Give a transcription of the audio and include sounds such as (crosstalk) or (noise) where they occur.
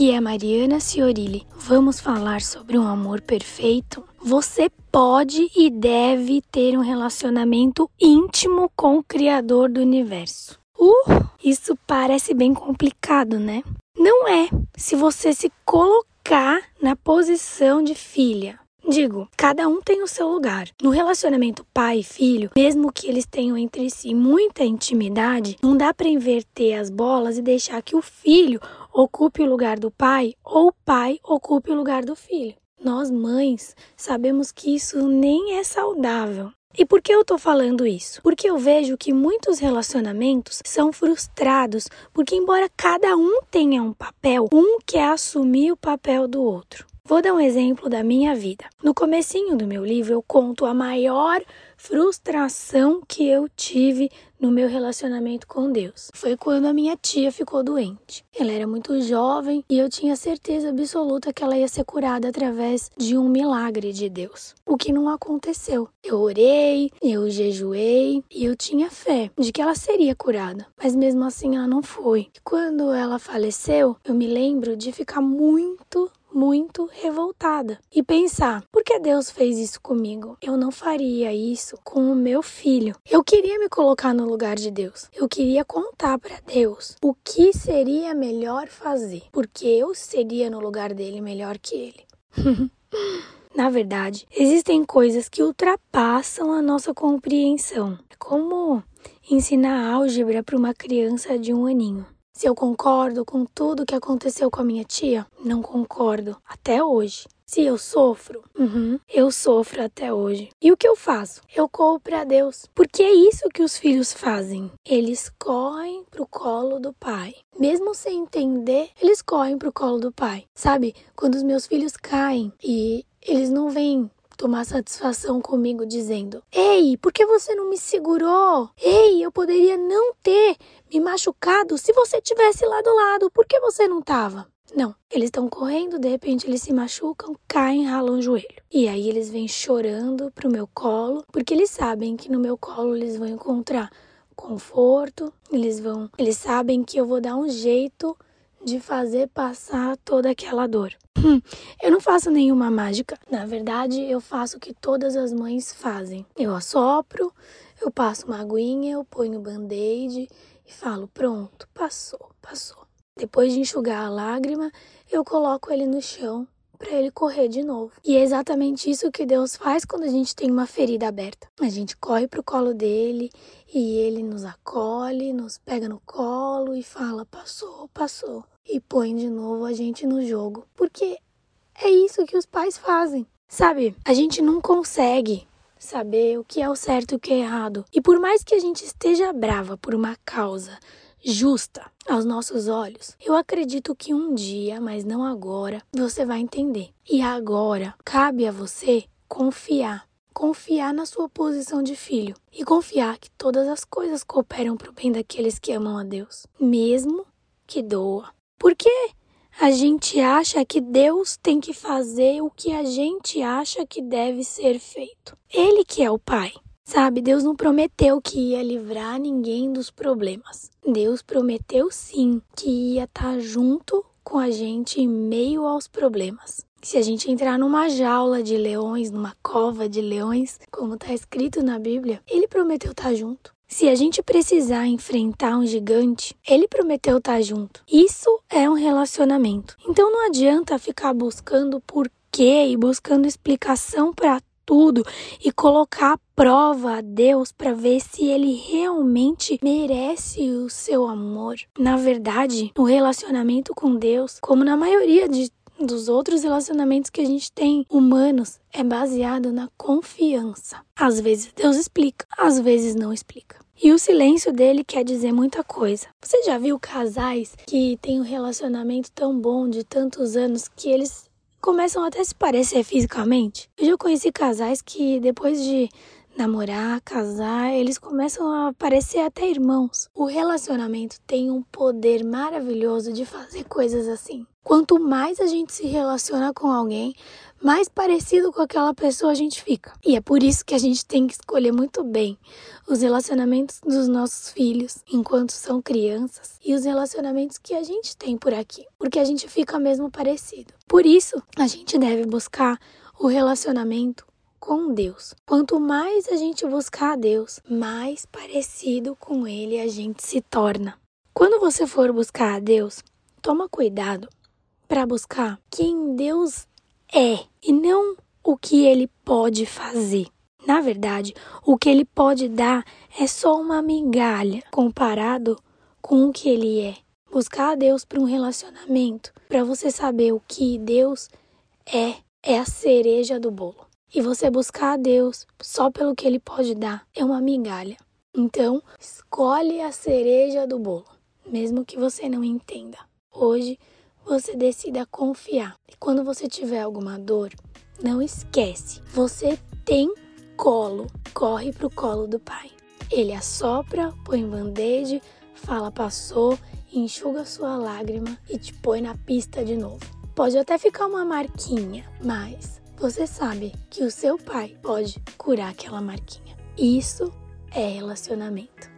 aqui é Mariana Ciorilli. Vamos falar sobre um amor perfeito? Você pode e deve ter um relacionamento íntimo com o Criador do universo. Uh, isso parece bem complicado, né? Não é, se você se colocar na posição de filha. Digo, cada um tem o seu lugar. No relacionamento pai e filho, mesmo que eles tenham entre si muita intimidade, não dá para inverter as bolas e deixar que o filho ocupe o lugar do pai ou o pai ocupe o lugar do filho. Nós, mães, sabemos que isso nem é saudável. E por que eu tô falando isso? Porque eu vejo que muitos relacionamentos são frustrados, porque embora cada um tenha um papel, um quer assumir o papel do outro. Vou dar um exemplo da minha vida. No comecinho do meu livro eu conto a maior frustração que eu tive no meu relacionamento com Deus. Foi quando a minha tia ficou doente. Ela era muito jovem e eu tinha certeza absoluta que ela ia ser curada através de um milagre de Deus. O que não aconteceu. Eu orei, eu jejuei e eu tinha fé de que ela seria curada, mas mesmo assim ela não foi. E quando ela faleceu, eu me lembro de ficar muito muito revoltada e pensar: por que Deus fez isso comigo? Eu não faria isso com o meu filho. Eu queria me colocar no lugar de Deus. Eu queria contar para Deus o que seria melhor fazer, porque eu seria no lugar dele melhor que ele. (laughs) Na verdade, existem coisas que ultrapassam a nossa compreensão. É como ensinar álgebra para uma criança de um aninho. Se eu concordo com tudo que aconteceu com a minha tia, não concordo até hoje. Se eu sofro, uhum, eu sofro até hoje. E o que eu faço? Eu corro para Deus. Porque é isso que os filhos fazem. Eles correm pro colo do pai. Mesmo sem entender, eles correm pro colo do pai. Sabe? Quando os meus filhos caem e eles não vêm tomar satisfação comigo dizendo: Ei, por que você não me segurou? Ei, eu poderia não ter me machucado se você tivesse lá do lado, por que você não tava? Não, eles estão correndo, de repente eles se machucam, caem, ralam o joelho. E aí eles vêm chorando pro meu colo, porque eles sabem que no meu colo eles vão encontrar conforto, eles vão, eles sabem que eu vou dar um jeito de fazer passar toda aquela dor. Hum, eu não faço nenhuma mágica. Na verdade, eu faço o que todas as mães fazem. Eu assopro, eu passo uma aguinha, eu ponho band-aid e falo: pronto, passou, passou. Depois de enxugar a lágrima, eu coloco ele no chão para ele correr de novo. E é exatamente isso que Deus faz quando a gente tem uma ferida aberta. A gente corre pro colo dele e ele nos acolhe, nos pega no colo e fala: passou, passou. E põe de novo a gente no jogo. Porque é isso que os pais fazem. Sabe, a gente não consegue saber o que é o certo e o que é errado. E por mais que a gente esteja brava por uma causa justa aos nossos olhos, eu acredito que um dia, mas não agora, você vai entender. E agora cabe a você confiar. Confiar na sua posição de filho e confiar que todas as coisas cooperam para o bem daqueles que amam a Deus, mesmo que doa. Porque a gente acha que Deus tem que fazer o que a gente acha que deve ser feito. Ele que é o Pai. Sabe, Deus não prometeu que ia livrar ninguém dos problemas. Deus prometeu sim que ia estar junto com a gente em meio aos problemas. Se a gente entrar numa jaula de leões, numa cova de leões, como está escrito na Bíblia, ele prometeu estar junto. Se a gente precisar enfrentar um gigante, ele prometeu estar junto. Isso é um relacionamento. Então não adianta ficar buscando porquê e buscando explicação para tudo e colocar a prova a Deus para ver se ele realmente merece o seu amor. Na verdade, o relacionamento com Deus, como na maioria de dos outros relacionamentos que a gente tem humanos é baseado na confiança. Às vezes Deus explica, às vezes não explica. E o silêncio dele quer dizer muita coisa. Você já viu casais que têm um relacionamento tão bom de tantos anos que eles começam até a se parecer fisicamente? Eu já conheci casais que depois de namorar, casar, eles começam a parecer até irmãos. O relacionamento tem um poder maravilhoso de fazer coisas assim. Quanto mais a gente se relaciona com alguém, mais parecido com aquela pessoa a gente fica. E é por isso que a gente tem que escolher muito bem os relacionamentos dos nossos filhos enquanto são crianças e os relacionamentos que a gente tem por aqui, porque a gente fica mesmo parecido. Por isso, a gente deve buscar o relacionamento com Deus. Quanto mais a gente buscar a Deus, mais parecido com Ele a gente se torna. Quando você for buscar a Deus, toma cuidado para buscar quem Deus é e não o que ele pode fazer. Na verdade, o que ele pode dar é só uma migalha comparado com o que ele é. Buscar a Deus para um relacionamento, para você saber o que Deus é, é a cereja do bolo. E você buscar a Deus só pelo que ele pode dar é uma migalha. Então, escolhe a cereja do bolo, mesmo que você não entenda. Hoje, você decida confiar. E quando você tiver alguma dor, não esquece, você tem colo. Corre pro colo do pai. Ele assopra, põe band-aid, fala passou, enxuga sua lágrima e te põe na pista de novo. Pode até ficar uma marquinha, mas você sabe que o seu pai pode curar aquela marquinha. Isso é relacionamento.